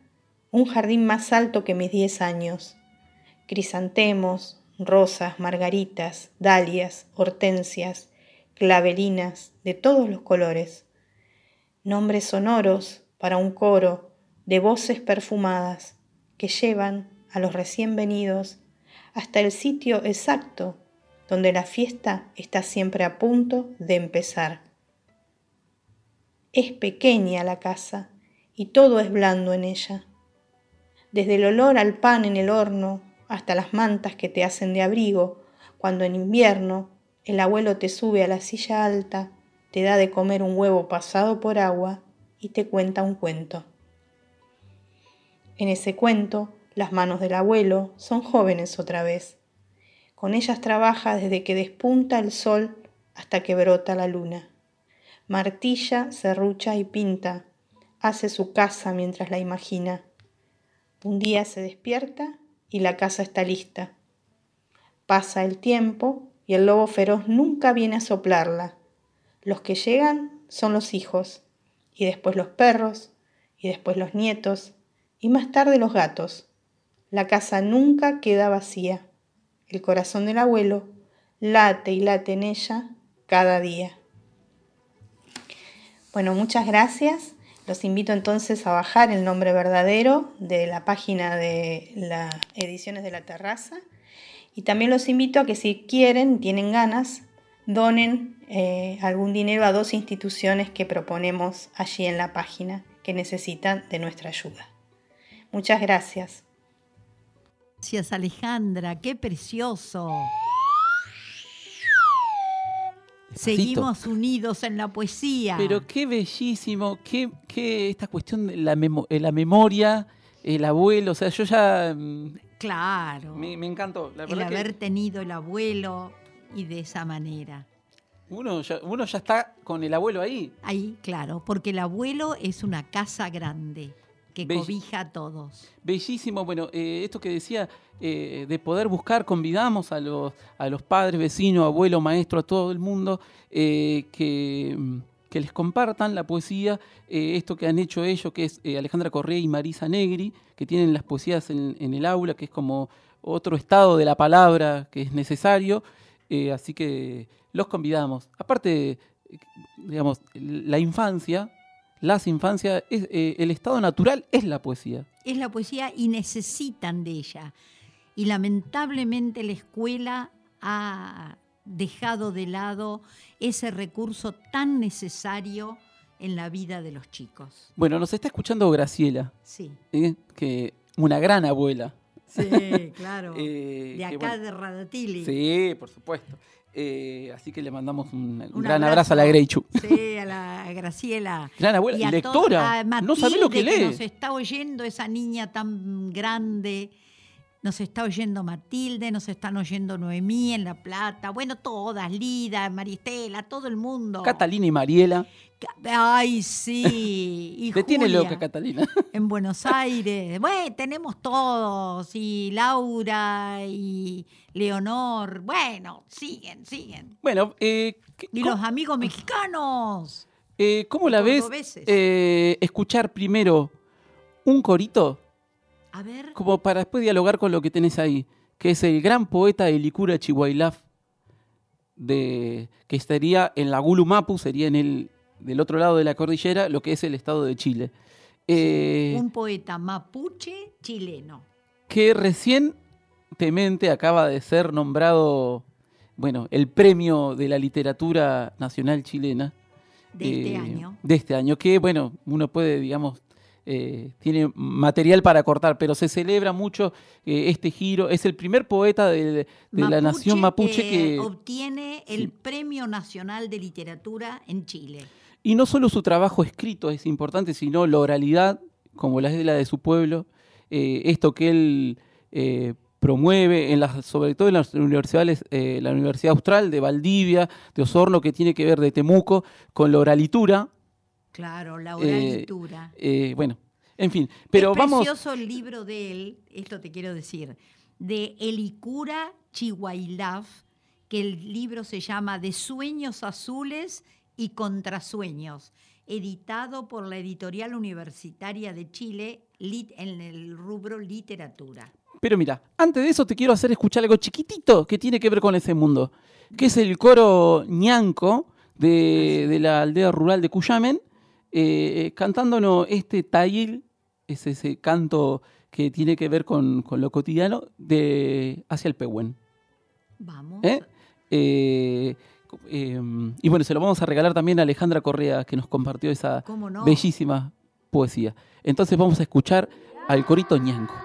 Un jardín más alto que mis diez años. Crisantemos, rosas, margaritas, dalias, hortensias, clavelinas de todos los colores. Nombres sonoros para un coro de voces perfumadas que llevan a los recién venidos hasta el sitio exacto donde la fiesta está siempre a punto de empezar. Es pequeña la casa y todo es blando en ella. Desde el olor al pan en el horno hasta las mantas que te hacen de abrigo, cuando en invierno el abuelo te sube a la silla alta, te da de comer un huevo pasado por agua y te cuenta un cuento. En ese cuento, las manos del abuelo son jóvenes otra vez. Con ellas trabaja desde que despunta el sol hasta que brota la luna. Martilla, serrucha y pinta. Hace su casa mientras la imagina. Un día se despierta y la casa está lista. Pasa el tiempo y el lobo feroz nunca viene a soplarla. Los que llegan son los hijos, y después los perros, y después los nietos, y más tarde los gatos. La casa nunca queda vacía. El corazón del abuelo late y late en ella cada día. Bueno, muchas gracias. Los invito entonces a bajar el nombre verdadero de la página de las ediciones de la terraza. Y también los invito a que si quieren, tienen ganas, donen eh, algún dinero a dos instituciones que proponemos allí en la página que necesitan de nuestra ayuda. Muchas gracias. Gracias Alejandra, qué precioso. Seguimos unidos en la poesía. Pero qué bellísimo, qué, qué esta cuestión de la, memo- eh, la memoria, el abuelo, o sea, yo ya mm, Claro. me, me encantó. La el que haber tenido el abuelo y de esa manera. uno ya, uno ya está con el abuelo ahí. Ahí, claro, porque el abuelo es una casa grande que Bell- cobija a todos. Bellísimo, bueno, eh, esto que decía eh, de poder buscar, convidamos a los, a los padres, vecinos, abuelos, maestros, a todo el mundo eh, que, mm, que les compartan la poesía, esto que han hecho ellos, que es Alejandra Correa y Marisa Negri, que tienen las poesías en, en el aula, que es como otro estado de la palabra que es necesario, así que los convidamos. Aparte, digamos, la infancia, las infancias, es, eh, el estado natural es la poesía. Es la poesía y necesitan de ella. Y lamentablemente la escuela ha dejado de lado ese recurso tan necesario en la vida de los chicos. Bueno, nos está escuchando Graciela, Sí. ¿eh? que una gran abuela. Sí, claro. Eh, de acá bueno, de Radatili. Sí, por supuesto. Eh, así que le mandamos un, gran abrazo. a la Greichu. Sí, a la Graciela. Gran abuela, Y a lectora. No sabe lo que lee. nos está oyendo esa niña tan grande. Nos está oyendo Matilde, nos están oyendo Noemí en La Plata. Bueno, todas, Lida, Maristela, todo el mundo. Catalina y Mariela. Ay, sí. Y Te tiene Julia, loca Catalina. En Buenos Aires. Bueno, tenemos todos. Y Laura y Leonor. Bueno, siguen, siguen. Bueno, eh, ¿qué- Y los amigos mexicanos. eh, cómo la ves eh, escuchar primero un corito A ver. como para después dialogar con lo que tenés ahí, que es el gran poeta de Licura Chihuahilaf, de, que estaría en la Gulumapu, sería en el del otro lado de la cordillera, lo que es el estado de Chile. Eh, Un poeta mapuche chileno. que recientemente acaba de ser nombrado, bueno, el premio de la literatura nacional chilena. De este eh, año. De este año, que, bueno, uno puede, digamos, eh, tiene material para cortar, pero se celebra mucho eh, este giro. Es el primer poeta de, de la nación mapuche que... obtiene el Premio Nacional de Literatura en Chile. Y no solo su trabajo escrito es importante, sino la oralidad, como la es la de su pueblo, eh, esto que él eh, promueve, en las, sobre todo en las universidades, eh, la Universidad Austral de Valdivia, de Osorno, que tiene que ver de Temuco, con la oralitura. Claro, la Eh, oralitura. bueno, en fin, pero es vamos... precioso el libro de él, esto te quiero decir, de Elicura Chihuailaf, que el libro se llama De Sueños Azules y Contrasueños, editado por la Editorial Universitaria de Chile lit- en el rubro literatura. Pero mira, antes de eso te quiero hacer escuchar algo chiquitito que tiene que ver con ese mundo, que es el coro ñanco de, de la aldea rural de Cuyamen, eh, cantándonos este tail, es ese canto que tiene que ver con, con lo cotidiano, de hacia el Pehuen. Vamos. ¿eh? Eh, eh, y bueno, se lo vamos a regalar también a Alejandra Correa, que nos compartió esa bellísima poesía. Entonces vamos a escuchar al corito ñanco.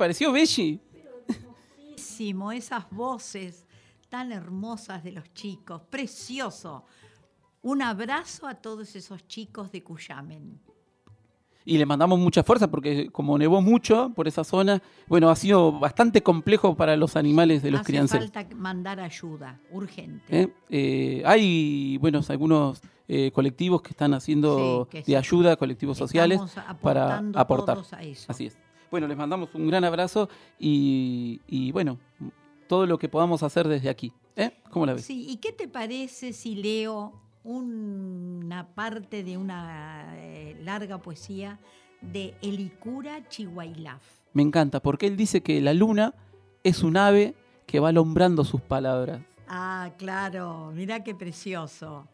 Pareció, Belli? Bellísimo, esas voces tan hermosas de los chicos, precioso. Un abrazo a todos esos chicos de Cuyamen. Y le mandamos mucha fuerza porque como nevó mucho por esa zona, bueno, ha sido bastante complejo para los animales de los Hace crianceros. falta mandar ayuda, urgente. ¿eh? Eh, hay, bueno, algunos eh, colectivos que están haciendo Sí, que de sí. ayuda, colectivos sociales, para aportar. todos a eso. Así es. Bueno, les mandamos un gran abrazo y, y, bueno, todo lo que podamos hacer desde aquí. ¿eh? ¿Cómo la ves? Sí, ¿y qué te parece si leo una parte de una eh, larga poesía de Elicura Chihuailaf? Me encanta, porque él dice que la luna es un ave que va alumbrando sus palabras. Ah, claro, mira qué precioso.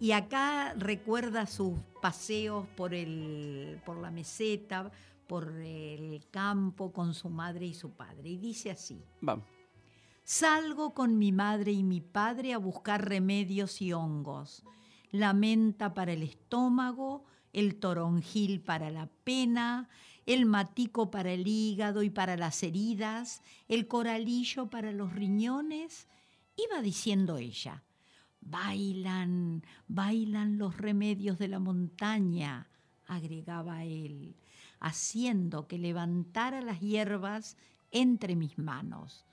Y acá recuerda sus paseos por, el, por la meseta, por el campo con su madre y su padre. Y dice así. Vamos. Salgo con mi madre y mi padre a buscar remedios y hongos. La menta para el estómago, el toronjil para la pena, el matico para el hígado y para las heridas, el coralillo para los riñones. Iba diciendo ella, bailan, bailan los remedios de la montaña, agregaba él, haciendo que levantara las hierbas entre mis manos.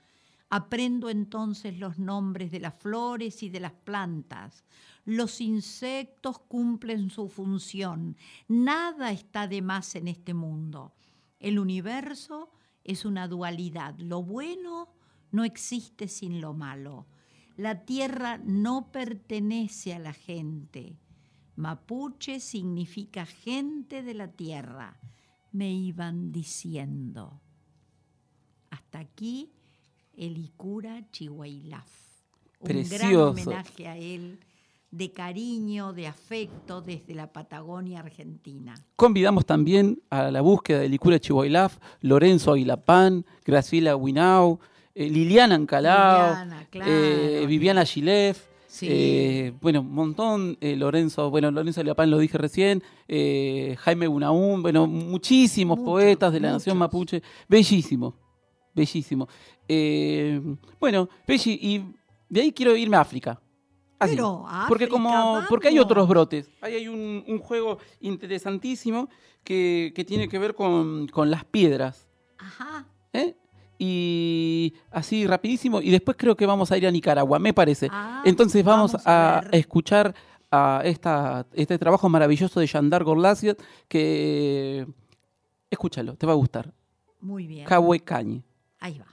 Aprendo entonces los nombres de las flores y de las plantas. Los insectos cumplen su función. Nada está de más en este mundo. El universo es una dualidad. Lo bueno no existe sin lo malo. La tierra no pertenece a la gente. Mapuche significa gente de la tierra. Me iban diciendo. Hasta aquí el Icura Chihuailaf. Un gran homenaje a él, de cariño, de afecto desde la Patagonia Argentina. Convidamos también a la búsqueda de Licura Chihuahilaf, Lorenzo Aguilapán, Graciela Winau, eh, Liliana Ancalao, Liliana, claro. eh, Viviana Gilef, Sí. eh, bueno, un montón, eh, Lorenzo, bueno, Lorenzo Aguilapán lo dije recién, eh, Jaime Bunaún, bueno, muchísimos Muchos, poetas de la nación mapuche, bellísimo, bellísimo. Bueno, Belli, y de ahí quiero irme a África. Así, Pero, porque África, como porque hay otros brotes. Ahí hay un, un juego interesantísimo que, que tiene que ver con, con las piedras. Ajá. ¿eh? Y así rapidísimo. Y después creo que vamos a ir a Nicaragua, me parece. Ah, Entonces vamos, vamos a escuchar a esta, este trabajo maravilloso de Yandar Gorlasiat que, escúchalo, te va a gustar. Muy bien. Cañe. Ahí va.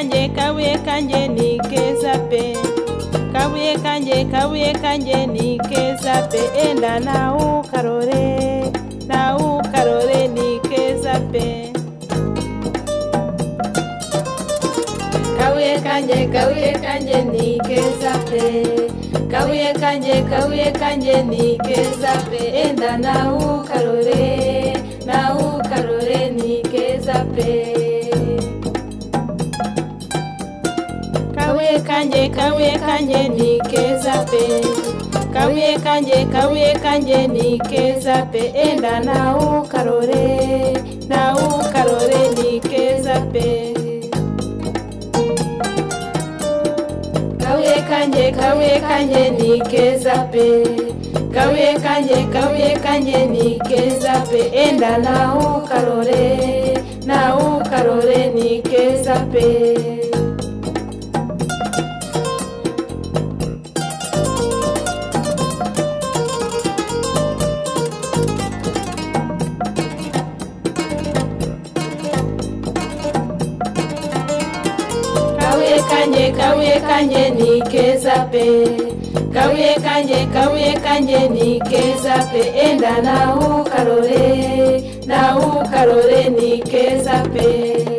kanje kabuye kanje ni keza pe. Kawe kanje kawe kanje ni keza pe. Enda nawu karore nawu karore ni keza pe. Kabuye kanje kawe kanje ni keza pe. Kabuye kanje kabuye kanje ni keza pe. Enda nawu karore nawu karore ni pe. kawie kanje kawie kanje nikeza pe kawie kanje kawie kanje nikeza pe enda na ukarore na ukarore nikeza pe kawie kanje kawie kanje nikeza pe kawie kanje kawie kanje nikeza pe enda na ukarore na ukarore nikeza pe Kawe kanye ni nikeza pe. Kawe kanye kawe kanye ni nikeza pe. Enda na ukarore na ni nikeza pe.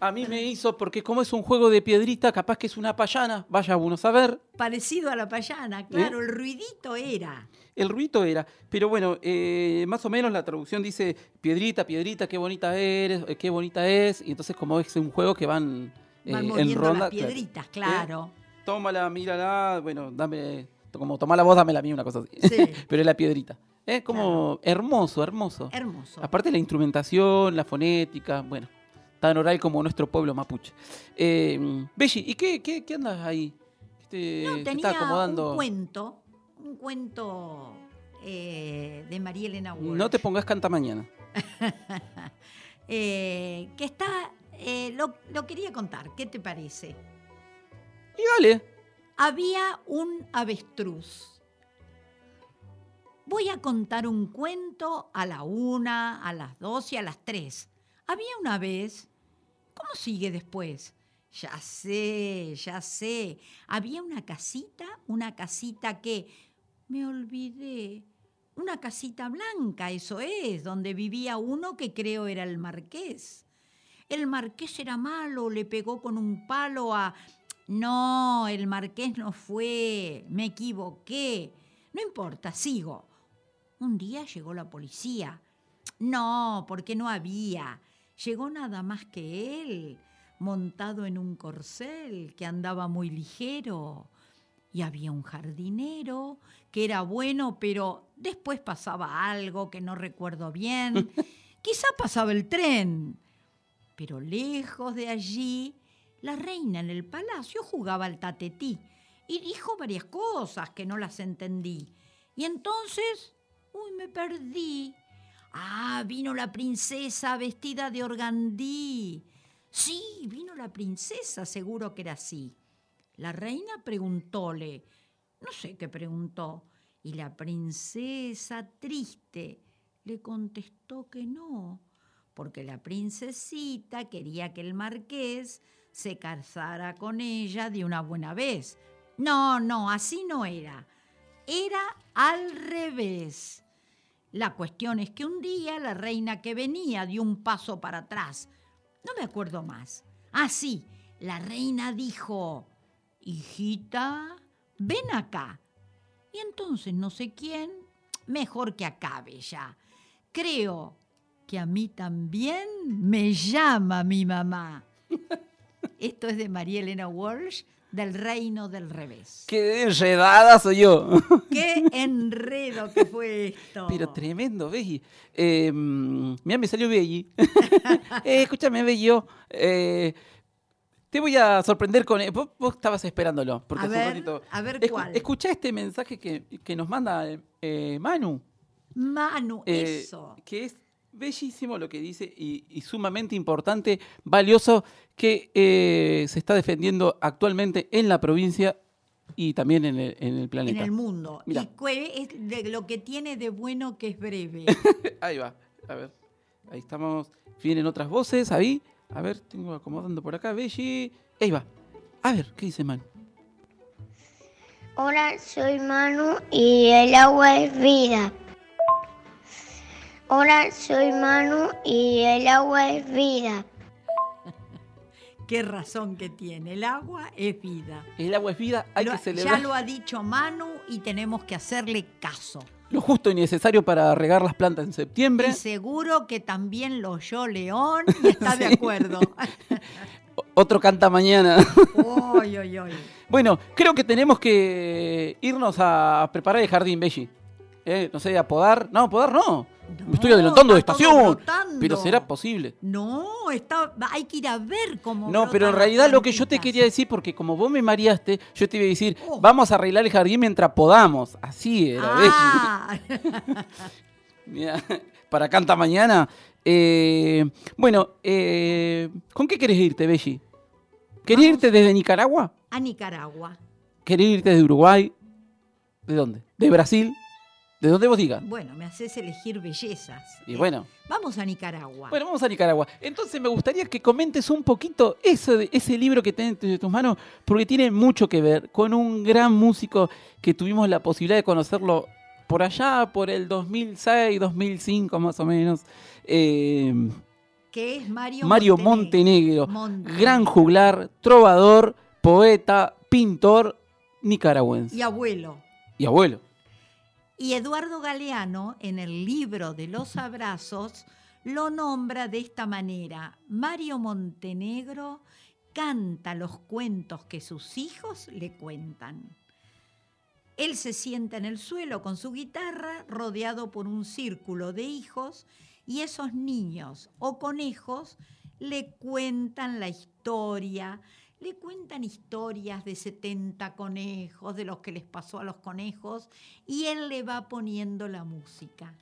A mí me hizo, porque como es un juego de piedrita, capaz que es una payana, vaya uno a saber. Parecido a la payana, claro, el ruidito era. El ruido era, pero bueno, eh, más o menos la traducción dice piedrita, piedrita, qué bonita eres, eh, qué bonita es, y entonces como es un juego que van, eh, Van en moviendo ronda. las piedritas, claro. ¿Eh? Tómala, mírala, bueno, dame, como tomala vos, dámela a mí, una cosa así. Sí. pero es la piedrita. Es como hermoso, hermoso. Hermoso. Aparte la instrumentación, la fonética, bueno, tan oral como nuestro pueblo mapuche. Eh, Belli, ¿y qué, qué, qué andas ahí? ¿Qué te, No, te tenía está acomodando? un cuento, un cuento eh, de María Elena Walsh. No te pongas canta mañana. eh, que está, eh, lo, lo quería contar, ¿qué te parece? Y dale. Había un avestruz. Voy a contar un cuento a la una, a las dos y a las tres. Había una vez. ¿Cómo sigue después? Ya sé, ya sé. Había una casita, una casita que me olvidé. Una casita blanca, eso es, donde vivía uno que creo era el marqués. El marqués era malo, le pegó con un palo a... No, el marqués no fue, me equivoqué. No importa, sigo. Un día llegó la policía. No, porque no había. Llegó nada más que él, montado en un corcel que andaba muy ligero. Y había un jardinero que era bueno, pero después pasaba algo que no recuerdo bien. Quizá pasaba el tren. Pero lejos de allí, la reina en el palacio jugaba al tatetí y dijo varias cosas que no las entendí. Y entonces, uy, me perdí. Ah, vino la princesa vestida de organdí. Sí, vino la princesa, seguro que era así. La reina preguntóle, no sé qué preguntó, y la princesa, triste, le contestó que no, porque la princesita quería que el marqués se casara con ella de una buena vez. No, no, así no era. Era al revés. La cuestión es que un día la reina que venía dio un paso para atrás. No me acuerdo más. Ah, sí, la reina dijo, hijita, ven acá. Y entonces no sé quién, mejor que acabe ya. Creo que a mí también me llama mi mamá. Esto es de María Elena Walsh, del Reino del Revés. Qué enredada soy yo. ¡Qué enredo que fue esto! Pero tremendo, Belli. Eh, mira, me salió Belli. eh, escúchame, Bello. Eh, te voy a sorprender con... Vos, vos estabas esperándolo. Porque A hace un ver, ratito- a ver Escu- cuál. Escuchá este mensaje que, que nos manda eh, Manu. Manu, Eh, eso. Que es bellísimo lo que dice y, y sumamente importante, valioso, que eh, se está defendiendo actualmente en la provincia y también en el, en el En planeta. el mundo. Mirá. Y cuál es de lo que tiene de bueno que es breve. Ahí va, a ver. Ahí estamos. Vienen otras voces, ahí. A ver, tengo acomodando por acá, Belli. Ahí va. A ver, ¿qué dice Manu? Hola, soy Manu y el agua es vida. Hola, soy Manu y el agua es vida. Qué razón que tiene. El agua es vida. El agua es vida, hay Lo- que celebrar ya lo ha dicho Manu y tenemos que hacerle caso. lo justo y necesario para regar las plantas en septiembre. Y seguro que también lo oyó León y está de acuerdo. Otro canta mañana. Oy, oy, oy. Bueno, creo que tenemos que irnos a preparar el jardín, Belli. Eh, no sé, a podar. No, podar no. Me estoy adelantando de estación. brotando. Pero será posible. No, está, hay que ir a ver cómo. No, pero en realidad lo que yo te quería decir, porque como vos me mareaste, yo te iba a decir, Oh. vamos a arreglar el jardín mientras podamos. Así era, Ah. Mirá, para canta mañana. Eh, bueno, eh, ¿con qué querés irte, Belli? ¿Querés irte desde Nicaragua? a Nicaragua. ¿Querés irte de Uruguay? ¿De dónde? ¿De Brasil? ¿De dónde vos digas? Bueno, me haces elegir bellezas. Y bueno. Vamos a Nicaragua. Bueno, vamos a Nicaragua. Entonces me gustaría que comentes un poquito eso de- ese libro que tenés entre tus manos, porque tiene mucho que ver con un gran músico que tuvimos la posibilidad de conocerlo por allá, por el 2006, 2005 más o menos. Eh, que es Mario, Mario Montenegro, Montenegro. gran juglar, trovador, poeta, pintor nicaragüense. Y abuelo. Y abuelo. Y Eduardo Galeano, en el libro de los abrazos, lo nombra de esta manera. Mario Montenegro canta los cuentos que sus hijos le cuentan. Él se sienta en el suelo con su guitarra, rodeado por un círculo de hijos, y esos niños o conejos le cuentan la historia, le cuentan historias de 70 conejos, de los que les pasó a los conejos, y él le va poniendo la música.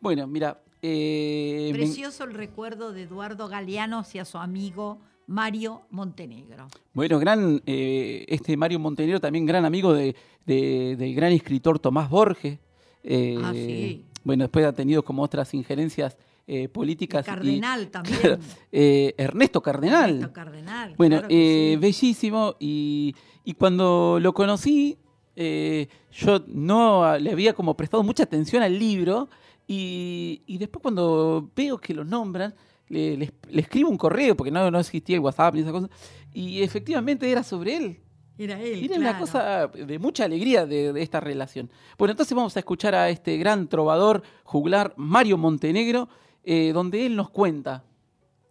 Bueno, mira. eh, me- Precioso el recuerdo de Eduardo Galeano hacia su amigo Mario Montenegro. Bueno, gran, eh, este Mario Montenegro también gran amigo de, de- del gran escritor Tomás Borges. Eh, Ah, sí. Bueno, después ha tenido como otras injerencias eh, políticas. Y Cardenal también. Claro, eh, Ernesto Cardenal. Ernesto Cardenal, Bueno, claro eh, bellísimo. Y, y cuando lo conocí, yo no le había como prestado mucha atención al libro. Y, y después cuando veo que lo nombran, le, le- le escribo un correo, porque no, no existía el WhatsApp ni esas cosas. Y efectivamente era sobre él. Era él. Era una cosa de mucha alegría de, de esta relación. Bueno, entonces vamos a escuchar a este gran trovador juglar Mario Montenegro, eh, donde él nos cuenta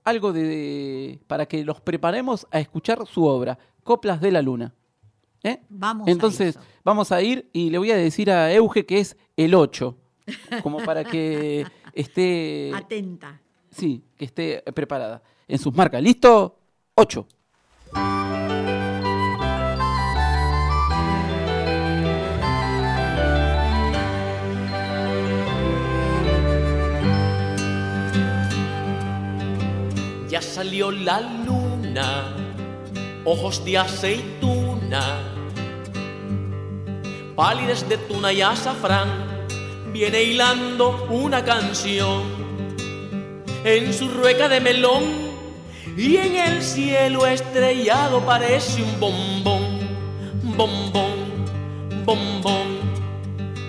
algo de, para que los preparemos a escuchar su obra, Coplas de la Luna. ¿Eh? Vamos a Entonces, vamos a ir y le voy a decir a Euge que es el 8, como para que esté, Atenta. sí, que esté preparada. En sus marcas, ¿listo? 8. Salió la luna, ojos de aceituna, pálides de tuna y azafrán, viene hilando una canción en su rueca de melón y en el cielo estrellado parece un bombón, bombón, bombón.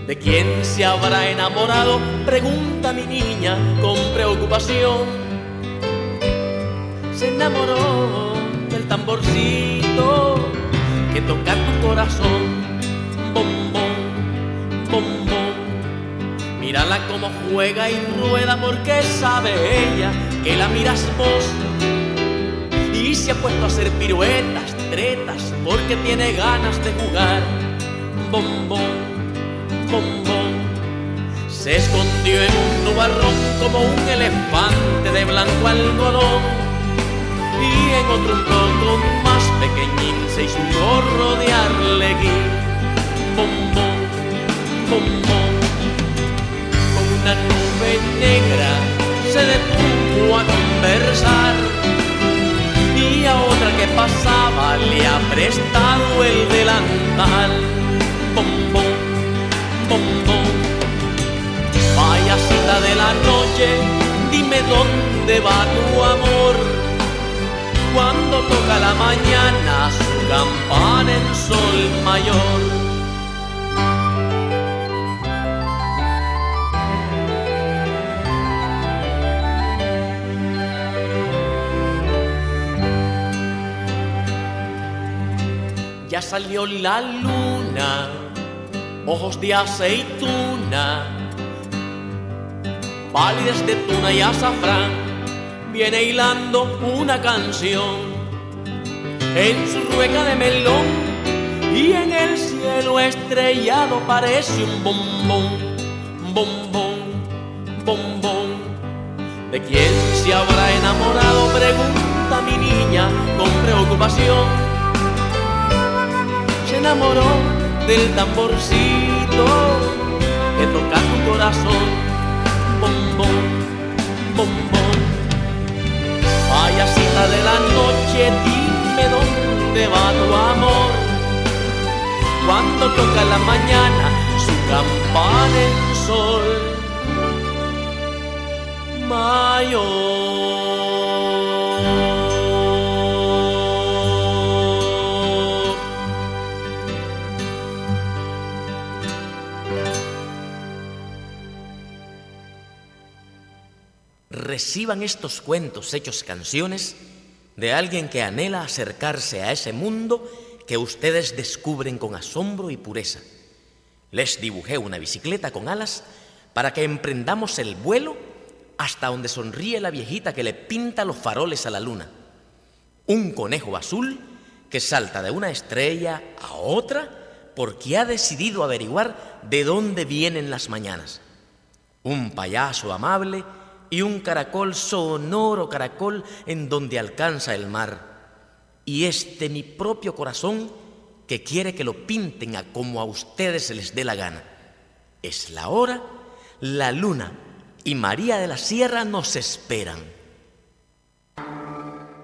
¿De quién se habrá enamorado? Pregunta mi niña con preocupación se enamoró del tamborcito que toca tu corazón. Bombón, bombón. Mírala como juega y rueda porque sabe ella que la miras vos. Y se ha puesto a hacer piruetas, tretas, porque tiene ganas de jugar. Bombón, bombón. Se escondió en un nubarrón como un elefante de blanco algodón. Y en otro un poco más pequeñín se hizo un gorro de arlequí. Bombón, bombón. Con una nube negra se detuvo a conversar. Y a otra que pasaba le ha prestado el delantal. Bombón, bombón. Payasita de la noche, dime dónde va tu amor. Cuando toca la mañana su campana en sol mayor. Ya salió la luna, ojos de aceituna, pálidas de tuna y azafrán, viene hilando una canción en su rueca de melón y en el cielo estrellado parece un bombón, bombón, bombón. ¿De quién se habrá enamorado? Pregunta mi niña con preocupación se enamoró del tamborcito que toca tu corazón. Bombón, bombón. De la noche, dime dónde va tu amor. Cuando toca la mañana su campana en sol mayor. Reciban estos cuentos hechos canciones de alguien que anhela acercarse a ese mundo que ustedes descubren con asombro y pureza. Les dibujé una bicicleta con alas para que emprendamos el vuelo hasta donde sonríe la viejita que le pinta los faroles a la luna. Un conejo azul que salta de una estrella a otra porque ha decidido averiguar de dónde vienen las mañanas. Un payaso amable y un caracol sonoro caracol en donde alcanza el mar. Y este mi propio corazón que quiere que lo pinten a como a ustedes se les dé la gana. Es la hora, la luna y María de la Sierra nos esperan.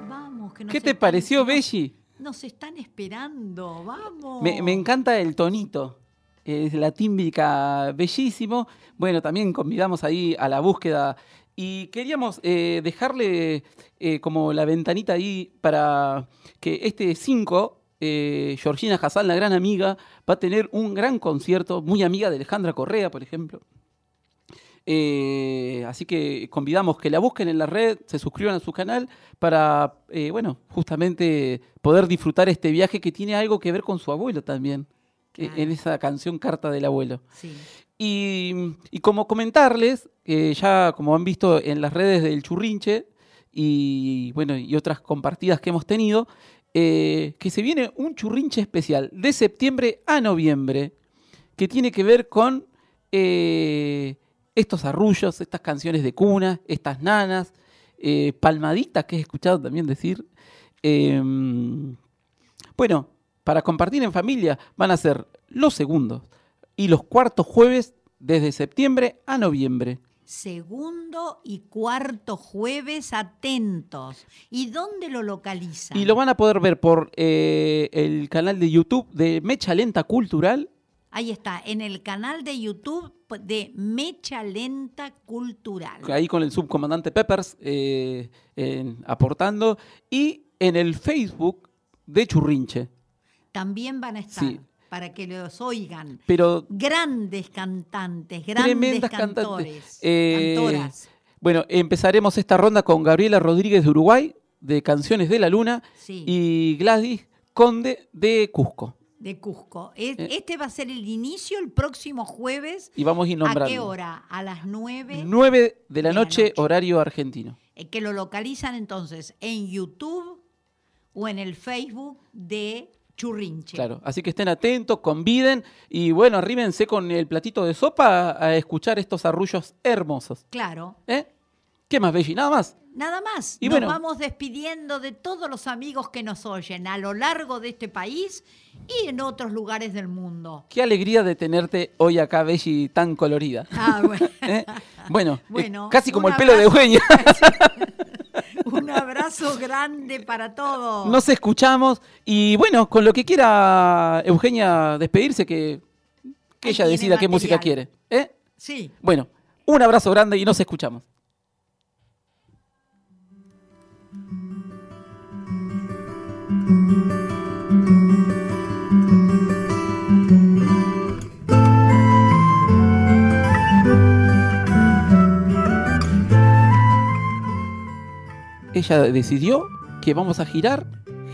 Vamos, que nos ¿Qué te están- pareció, Belli? Nos están esperando, vamos. Me, me encanta el tonito. Es la tímbrica bellísimo. Bueno, también convidamos ahí a la búsqueda. Y queríamos eh, dejarle eh, como la ventanita ahí para que este 5, eh, Georgina Hassan, la gran amiga, va a tener un gran concierto, muy amiga de Alejandra Correa, por ejemplo. Eh, así que convidamos que la busquen en la red, se suscriban a su canal para, eh, bueno, justamente poder disfrutar este viaje que tiene algo que ver con su abuelo también, en esa canción Carta del Abuelo. Sí. Y, como comentarles, eh, ya como han visto en las redes del Churrinche y bueno, y otras compartidas que hemos tenido, eh, que se viene un churrinche especial de septiembre a noviembre, que tiene que ver con eh, estos arrullos, estas canciones de cuna, estas nanas, eh, palmaditas que he escuchado también decir. Em, bueno, para compartir en familia van a ser los segundos y los cuartos jueves desde septiembre a noviembre. Segundo y cuarto jueves, atentos. ¿Y dónde lo localizan? Y lo van a poder ver por eh, el canal de YouTube de Mecha Lenta Cultural. Ahí está, en el canal de YouTube de Mecha Lenta Cultural. ahí con el subcomandante Peppers eh, aportando, y en el Facebook de Churrinche. También van a estar Sí. Para que los oigan. Pero Grandes cantantes, grandes cantores, cantantes. Eh, cantoras. bueno, empezaremos esta ronda con Gabriela Rodríguez de Uruguay, de Canciones de la Luna, Sí. y Gladys Conde de Cusco. De Cusco. Es- Eh. Este va a ser el inicio el próximo jueves. Y vamos a ir nombrando. ¿A qué hora? A las 9. 9 de la noche, horario argentino. eh, que lo localizan entonces en YouTube o en el Facebook de Churrinche. Claro, así que estén atentos, conviden y bueno, arrímense con el platito de sopa a escuchar estos arrullos hermosos. Claro. ¿Eh? ¿Qué más, Belli? Nada más. Nada más. Y nos bueno. vamos despidiendo de todos los amigos que nos oyen a lo largo de este país y en otros lugares del mundo. Qué alegría de tenerte hoy acá, Belli, tan colorida. Ah, bueno. ¿Eh? Bueno, eh, Bueno, casi como el pelo de abrazo. Un abrazo grande para todos. Nos escuchamos y bueno, con lo que quiera Eugenia despedirse, que, que ella decida qué música quiere. ¿eh? Sí. Bueno, un abrazo grande y nos escuchamos. Ella decidió que vamos a girar,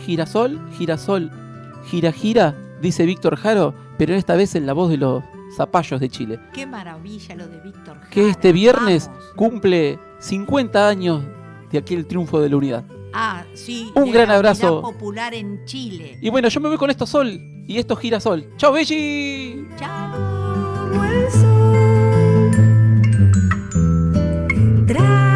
girasol, girasol, gira, gira, dice Víctor Jaro, pero esta vez en la voz de los zapallos de Chile. Qué maravilla lo de Víctor Jara. que este viernes Vamos. cumple 50 años de aquel triunfo de la unidad. Ah, sí. Un de gran la abrazo. Popular en Chile. Y bueno, yo me voy con esto sol y esto girasol. ¡Chao, Belli! Tra